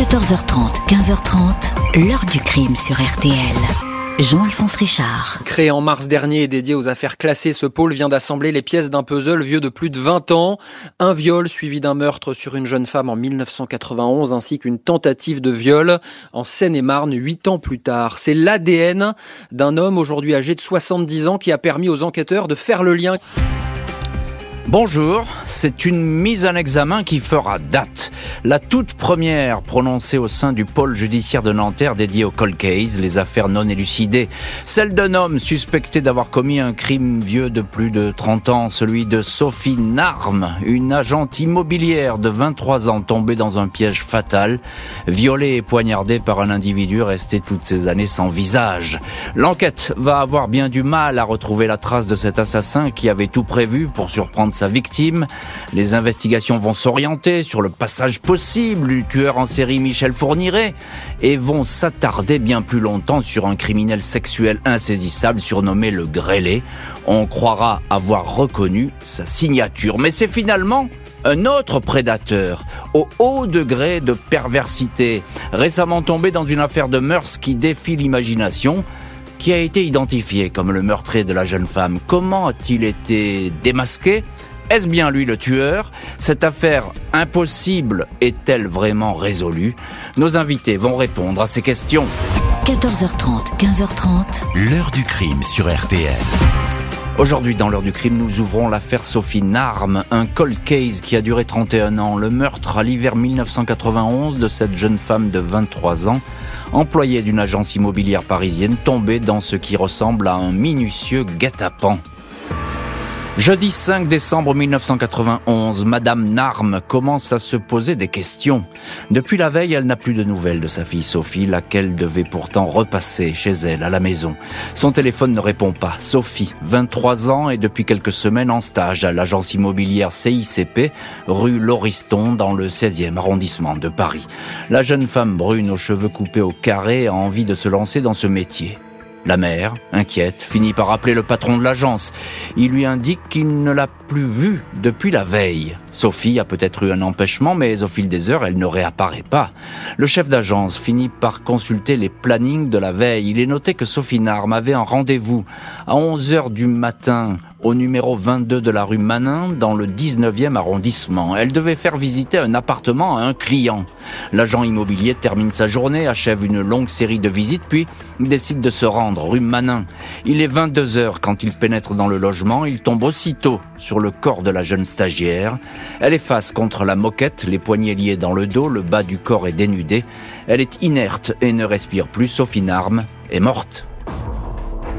14h30, 15h30, l'heure du crime sur RTL. Jean-Alphonse Richard. Créé en mars dernier et dédié aux affaires classées, ce pôle vient d'assembler les pièces d'un puzzle vieux de plus de 20 ans. Un viol suivi d'un meurtre sur une jeune femme en 1991 ainsi qu'une tentative de viol en Seine-et-Marne 8 ans plus tard. C'est l'ADN d'un homme aujourd'hui âgé de 70 ans qui a permis aux enquêteurs de faire le lien. Bonjour, c'est une mise en examen qui fera date. La toute première prononcée au sein du pôle judiciaire de Nanterre dédié au cold case, les affaires non élucidées. Celle d'un homme suspecté d'avoir commis un crime vieux de plus de 30 ans, celui de Sophie Narme, une agente immobilière de 23 ans tombée dans un piège fatal, violée et poignardée par un individu resté toutes ces années sans visage. L'enquête va avoir bien du mal à retrouver la trace de cet assassin qui avait tout prévu pour surprendre sa victime. Les investigations vont s'orienter sur le passage possible du tueur en série Michel Fourniret et vont s'attarder bien plus longtemps sur un criminel sexuel insaisissable surnommé le grêlé. On croira avoir reconnu sa signature, mais c'est finalement un autre prédateur, au haut degré de perversité, récemment tombé dans une affaire de mœurs qui défie l'imagination, qui a été identifié comme le meurtrier de la jeune femme. Comment a-t-il été démasqué? Est-ce bien lui le tueur? Cette affaire impossible est-elle vraiment résolue? Nos invités vont répondre à ces questions. 14h30, 15h30. L'heure du crime sur RTL. Aujourd'hui, dans l'heure du crime, nous ouvrons l'affaire Sophie Narme, un cold case qui a duré 31 ans. Le meurtre à l'hiver 1991 de cette jeune femme de 23 ans, employée d'une agence immobilière parisienne, tombée dans ce qui ressemble à un minutieux guet-apens. Jeudi 5 décembre 1991, Madame Narme commence à se poser des questions. Depuis la veille, elle n'a plus de nouvelles de sa fille Sophie, laquelle devait pourtant repasser chez elle à la maison. Son téléphone ne répond pas. Sophie, 23 ans et depuis quelques semaines en stage à l'agence immobilière CICP, rue Lauriston, dans le 16e arrondissement de Paris. La jeune femme brune aux cheveux coupés au carré a envie de se lancer dans ce métier. La mère, inquiète, finit par appeler le patron de l'agence. Il lui indique qu'il ne l'a plus vue depuis la veille. Sophie a peut-être eu un empêchement, mais au fil des heures, elle ne réapparaît pas. Le chef d'agence finit par consulter les plannings de la veille. Il est noté que Sophie Narme avait un rendez-vous à 11 heures du matin au numéro 22 de la rue Manin dans le 19e arrondissement. Elle devait faire visiter un appartement à un client. L'agent immobilier termine sa journée, achève une longue série de visites, puis décide de se rendre rue Manin. Il est 22 heures quand il pénètre dans le logement. Il tombe aussitôt sur le corps de la jeune stagiaire. Elle est face contre la moquette, les poignets liés dans le dos, le bas du corps est dénudé. Elle est inerte et ne respire plus, sauf une arme, est morte.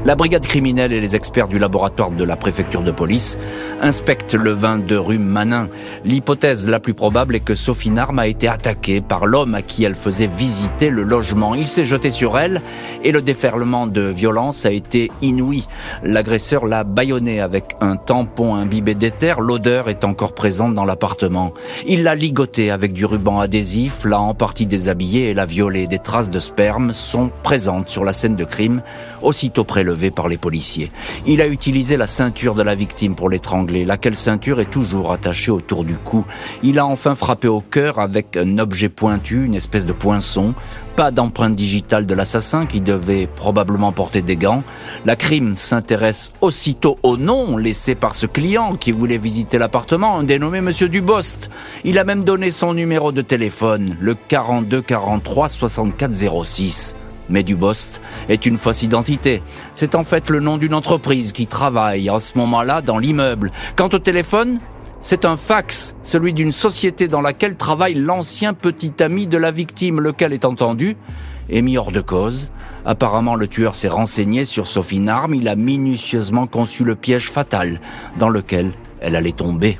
La brigade criminelle et les experts du laboratoire de la préfecture de police inspectent le vin de rue Manin. L'hypothèse la plus probable est que Sophie Narme a été attaquée par l'homme à qui elle faisait visiter le logement. Il s'est jeté sur elle et le déferlement de violence a été inouï. L'agresseur l'a bâillonnée avec un tampon imbibé d'éther. L'odeur est encore présente dans l'appartement. Il l'a ligotée avec du ruban adhésif, l'a en partie déshabillée et l'a violée. Des traces de sperme sont présentes sur la scène de crime, aussitôt par les policiers. Il a utilisé la ceinture de la victime pour l'étrangler, laquelle ceinture est toujours attachée autour du cou. Il a enfin frappé au cœur avec un objet pointu, une espèce de poinçon. Pas d'empreinte digitale de l'assassin qui devait probablement porter des gants. La crime s'intéresse aussitôt au nom laissé par ce client qui voulait visiter l'appartement, dénommé Monsieur Dubost. Il a même donné son numéro de téléphone, le 42 43 64 06 mais Dubost est une fausse identité. C'est en fait le nom d'une entreprise qui travaille en ce moment-là dans l'immeuble. Quant au téléphone, c'est un fax, celui d'une société dans laquelle travaille l'ancien petit ami de la victime, lequel est entendu est mis hors de cause. Apparemment, le tueur s'est renseigné sur Sophie Narme, il a minutieusement conçu le piège fatal dans lequel elle allait tomber.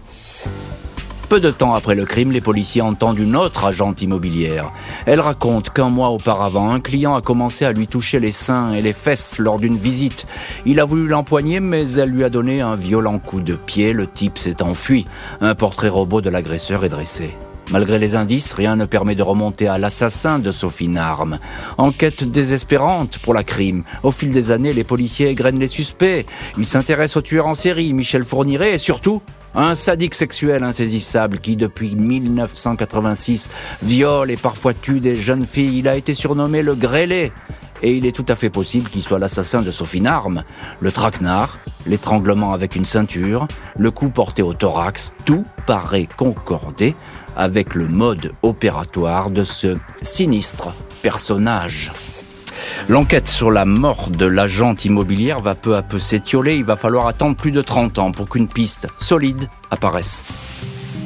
Peu de temps après le crime, les policiers entendent une autre agente immobilière. Elle raconte qu'un mois auparavant, un client a commencé à lui toucher les seins et les fesses lors d'une visite. Il a voulu l'empoigner, mais elle lui a donné un violent coup de pied. Le type s'est enfui. Un portrait robot de l'agresseur est dressé. Malgré les indices, rien ne permet de remonter à l'assassin de Sophie Narme. Enquête désespérante pour la crime. Au fil des années, les policiers égrènent les suspects. Ils s'intéressent au tueur en série, Michel Fourniret, et surtout Un sadique sexuel insaisissable qui, depuis 1986, viole et parfois tue des jeunes filles. Il a été surnommé le grêlé. Et il est tout à fait possible qu'il soit l'assassin de Sophie Narme. Le traquenard, l'étranglement avec une ceinture, le coup porté au thorax, tout paraît concorder avec le mode opératoire de ce sinistre personnage. L'enquête sur la mort de l'agente immobilière va peu à peu s'étioler. Il va falloir attendre plus de 30 ans pour qu'une piste solide apparaisse.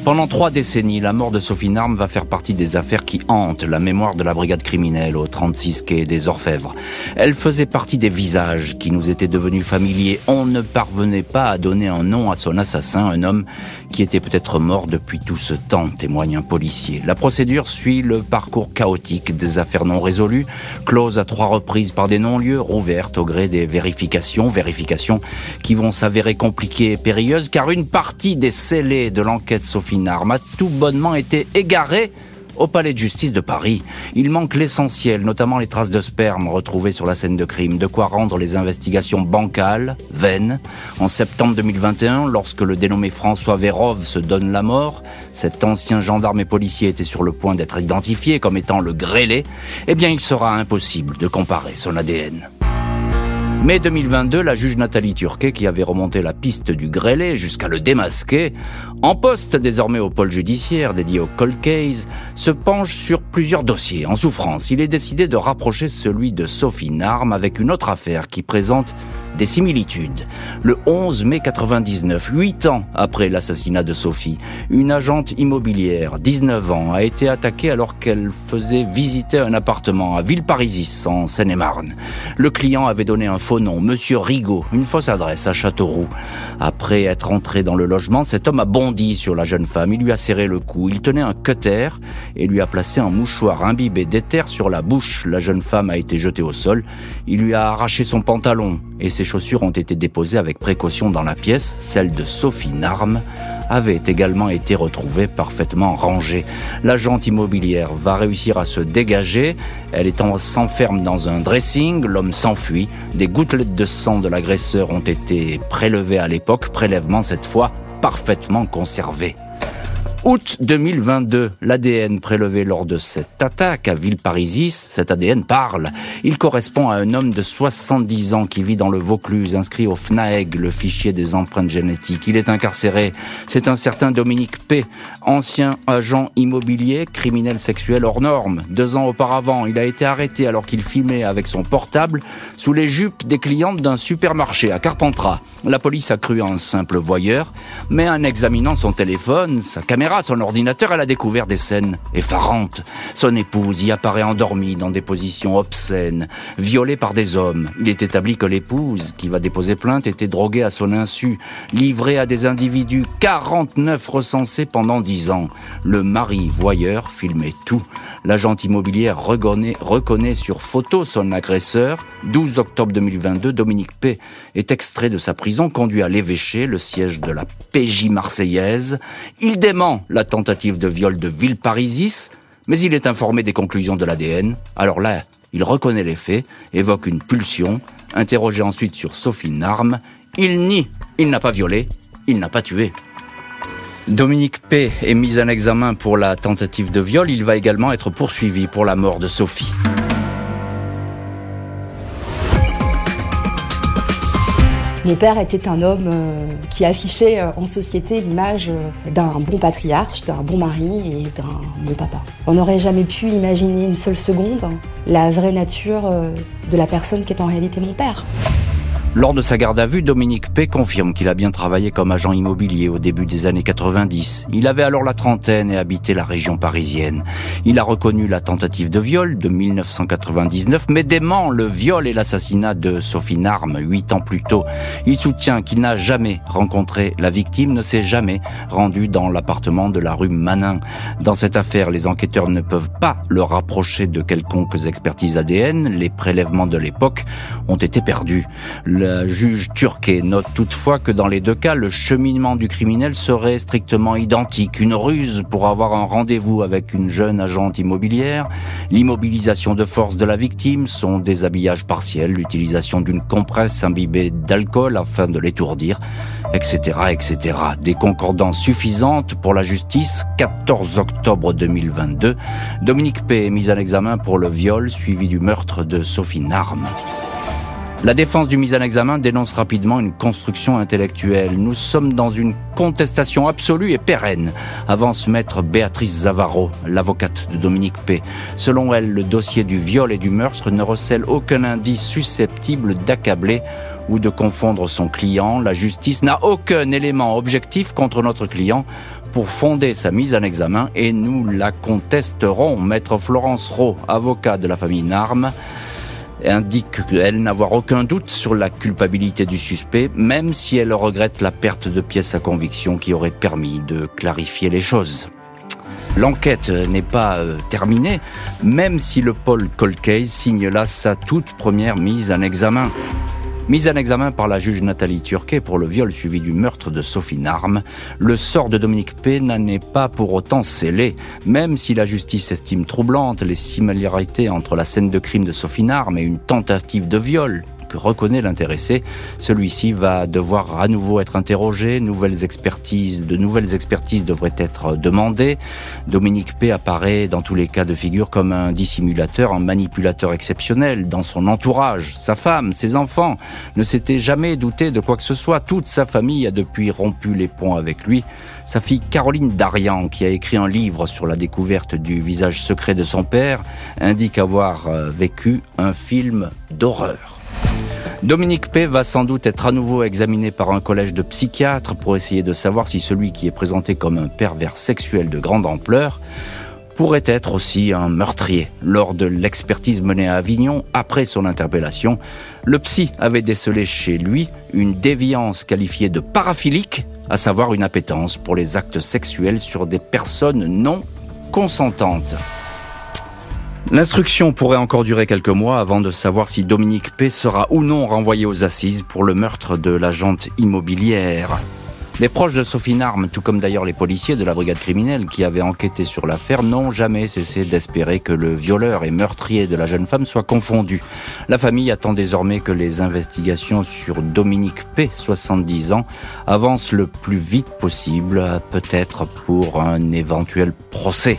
Pendant trois décennies, la mort de Sophie Narme va faire partie des affaires qui hantent la mémoire de la brigade criminelle au 36 quai des Orfèvres. Elle faisait partie des visages qui nous étaient devenus familiers. On ne parvenait pas à donner un nom à son assassin, un homme qui était peut-être mort depuis tout ce temps, témoigne un policier. La procédure suit le parcours chaotique des affaires non résolues, closes à trois reprises par des non-lieux, rouvertes au gré des vérifications, vérifications qui vont s'avérer compliquées et périlleuses car une partie des scellés de l'enquête Sophie Narme a tout bonnement été égaré au palais de justice de Paris. Il manque l'essentiel, notamment les traces de sperme retrouvées sur la scène de crime, de quoi rendre les investigations bancales, vaines. En septembre 2021, lorsque le dénommé François Vérov se donne la mort, cet ancien gendarme et policier était sur le point d'être identifié comme étant le grêlé, eh bien il sera impossible de comparer son ADN. Mai 2022, la juge Nathalie Turquet, qui avait remonté la piste du grêlé jusqu'à le démasquer, en poste désormais au pôle judiciaire dédié au cold case, se penche sur plusieurs dossiers. En souffrance, il est décidé de rapprocher celui de Sophie Narme avec une autre affaire qui présente des similitudes. Le 11 mai 99, huit ans après l'assassinat de Sophie, une agente immobilière, 19 ans, a été attaquée alors qu'elle faisait visiter un appartement à Villeparisis, en Seine-et-Marne. Le client avait donné un faux nom, Monsieur Rigaud, une fausse adresse à Châteauroux. Après être entré dans le logement, cet homme a bondi sur la jeune femme, il lui a serré le cou, il tenait un cutter et lui a placé un mouchoir imbibé d'éther sur la bouche. La jeune femme a été jetée au sol, il lui a arraché son pantalon et ses chaussures ont été déposées avec précaution dans la pièce. Celle de Sophie Narme avait également été retrouvée parfaitement rangée. L'agente immobilière va réussir à se dégager. Elle s'enferme dans un dressing. L'homme s'enfuit. Des gouttelettes de sang de l'agresseur ont été prélevées à l'époque. Prélèvement cette fois parfaitement conservé. Août 2022, l'ADN prélevé lors de cette attaque à Villeparisis, cet ADN parle. Il correspond à un homme de 70 ans qui vit dans le Vaucluse, inscrit au FNAEG, le fichier des empreintes génétiques. Il est incarcéré. C'est un certain Dominique P., ancien agent immobilier, criminel sexuel hors norme. Deux ans auparavant, il a été arrêté alors qu'il filmait avec son portable sous les jupes des clientes d'un supermarché à Carpentras. La police a cru un simple voyeur, mais en examinant son téléphone, sa caméra, son ordinateur, elle a découvert des scènes effarantes. Son épouse y apparaît endormie dans des positions obscènes, violée par des hommes. Il est établi que l'épouse, qui va déposer plainte, était droguée à son insu, livrée à des individus, 49 recensés pendant 10 ans. Le mari voyeur filmait tout. L'agent immobilière reconnaît, reconnaît sur photo son agresseur. 12 octobre 2022, Dominique P. est extrait de sa prison, conduit à l'évêché, le siège de la PJ marseillaise. Il dément la tentative de viol de Villeparisis, mais il est informé des conclusions de l'ADN. Alors là, il reconnaît les faits, évoque une pulsion, interrogé ensuite sur Sophie Narme. Il nie, il n'a pas violé, il n'a pas tué. Dominique P. est mis en examen pour la tentative de viol. Il va également être poursuivi pour la mort de Sophie. Mon père était un homme euh, qui affichait euh, en société l'image euh, d'un bon patriarche, d'un bon mari et d'un bon papa. On n'aurait jamais pu imaginer une seule seconde la vraie nature de la personne qui est en réalité mon père. Lors de sa garde à vue, Dominique P. confirme qu'il a bien travaillé comme agent immobilier au début des années 90. Il avait alors la trentaine et habitait la région parisienne. Il a reconnu la tentative de viol de 1999, mais dément le viol et l'assassinat de Sophie Narme huit ans plus tôt. Il soutient qu'il n'a jamais rencontré la victime, ne s'est jamais rendu dans l'appartement de la rue Manin. Dans cette affaire, les enquêteurs ne peuvent pas le rapprocher de quelconques expertises ADN. Les prélèvements de l'époque ont été perdus. La juge Turquet note toutefois que dans les deux cas, le cheminement du criminel serait strictement identique. Une ruse pour avoir un rendez-vous avec une jeune agente immobilière, l'immobilisation de force de la victime, son déshabillage partiel, l'utilisation d'une compresse imbibée d'alcool afin de l'étourdir, etc., etc. Des concordances suffisantes pour la justice. 14 octobre 2022, Dominique P. est mis en examen pour le viol suivi du meurtre de Sophie Narme. La défense du mise en examen dénonce rapidement une construction intellectuelle. Nous sommes dans une contestation absolue et pérenne, avance maître Béatrice Zavaro, l'avocate de Dominique P. Selon elle, le dossier du viol et du meurtre ne recèle aucun indice susceptible d'accabler ou de confondre son client. La justice n'a aucun élément objectif contre notre client pour fonder sa mise en examen et nous la contesterons. Maître Florence Rowe, avocat de la famille Narme, indique elle n'avoir aucun doute sur la culpabilité du suspect, même si elle regrette la perte de pièces à conviction qui aurait permis de clarifier les choses. L'enquête n'est pas euh, terminée, même si le Paul Colcase signe là sa toute première mise en examen. Mise en examen par la juge Nathalie Turquet pour le viol suivi du meurtre de Sophie Narme, le sort de Dominique P. n'en est pas pour autant scellé, même si la justice estime troublantes les similarités entre la scène de crime de Sophie Narme et une tentative de viol que reconnaît l'intéressé. Celui-ci va devoir à nouveau être interrogé, nouvelles expertises, de nouvelles expertises devraient être demandées. Dominique P apparaît dans tous les cas de figure comme un dissimulateur, un manipulateur exceptionnel dans son entourage. Sa femme, ses enfants ne s'étaient jamais doutés de quoi que ce soit. Toute sa famille a depuis rompu les ponts avec lui. Sa fille Caroline Darian, qui a écrit un livre sur la découverte du visage secret de son père, indique avoir euh, vécu un film d'horreur. Dominique P va sans doute être à nouveau examiné par un collège de psychiatres pour essayer de savoir si celui qui est présenté comme un pervers sexuel de grande ampleur pourrait être aussi un meurtrier. Lors de l'expertise menée à Avignon, après son interpellation, le psy avait décelé chez lui une déviance qualifiée de paraphilique, à savoir une appétence pour les actes sexuels sur des personnes non consentantes. L'instruction pourrait encore durer quelques mois avant de savoir si Dominique P sera ou non renvoyé aux assises pour le meurtre de l'agente immobilière. Les proches de Sophie Narme, tout comme d'ailleurs les policiers de la brigade criminelle qui avaient enquêté sur l'affaire, n'ont jamais cessé d'espérer que le violeur et meurtrier de la jeune femme soit confondu. La famille attend désormais que les investigations sur Dominique P, 70 ans, avancent le plus vite possible, peut-être pour un éventuel procès.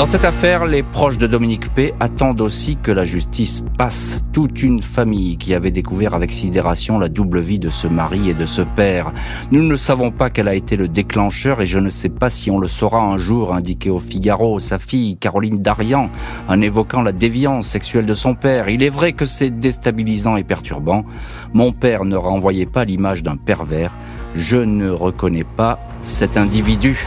Dans cette affaire, les proches de Dominique P attendent aussi que la justice passe. Toute une famille qui avait découvert avec sidération la double vie de ce mari et de ce père. Nous ne savons pas quel a été le déclencheur et je ne sais pas si on le saura un jour, indiqué au Figaro sa fille Caroline Darian en évoquant la déviance sexuelle de son père. Il est vrai que c'est déstabilisant et perturbant. Mon père ne renvoyait pas l'image d'un pervers. Je ne reconnais pas cet individu.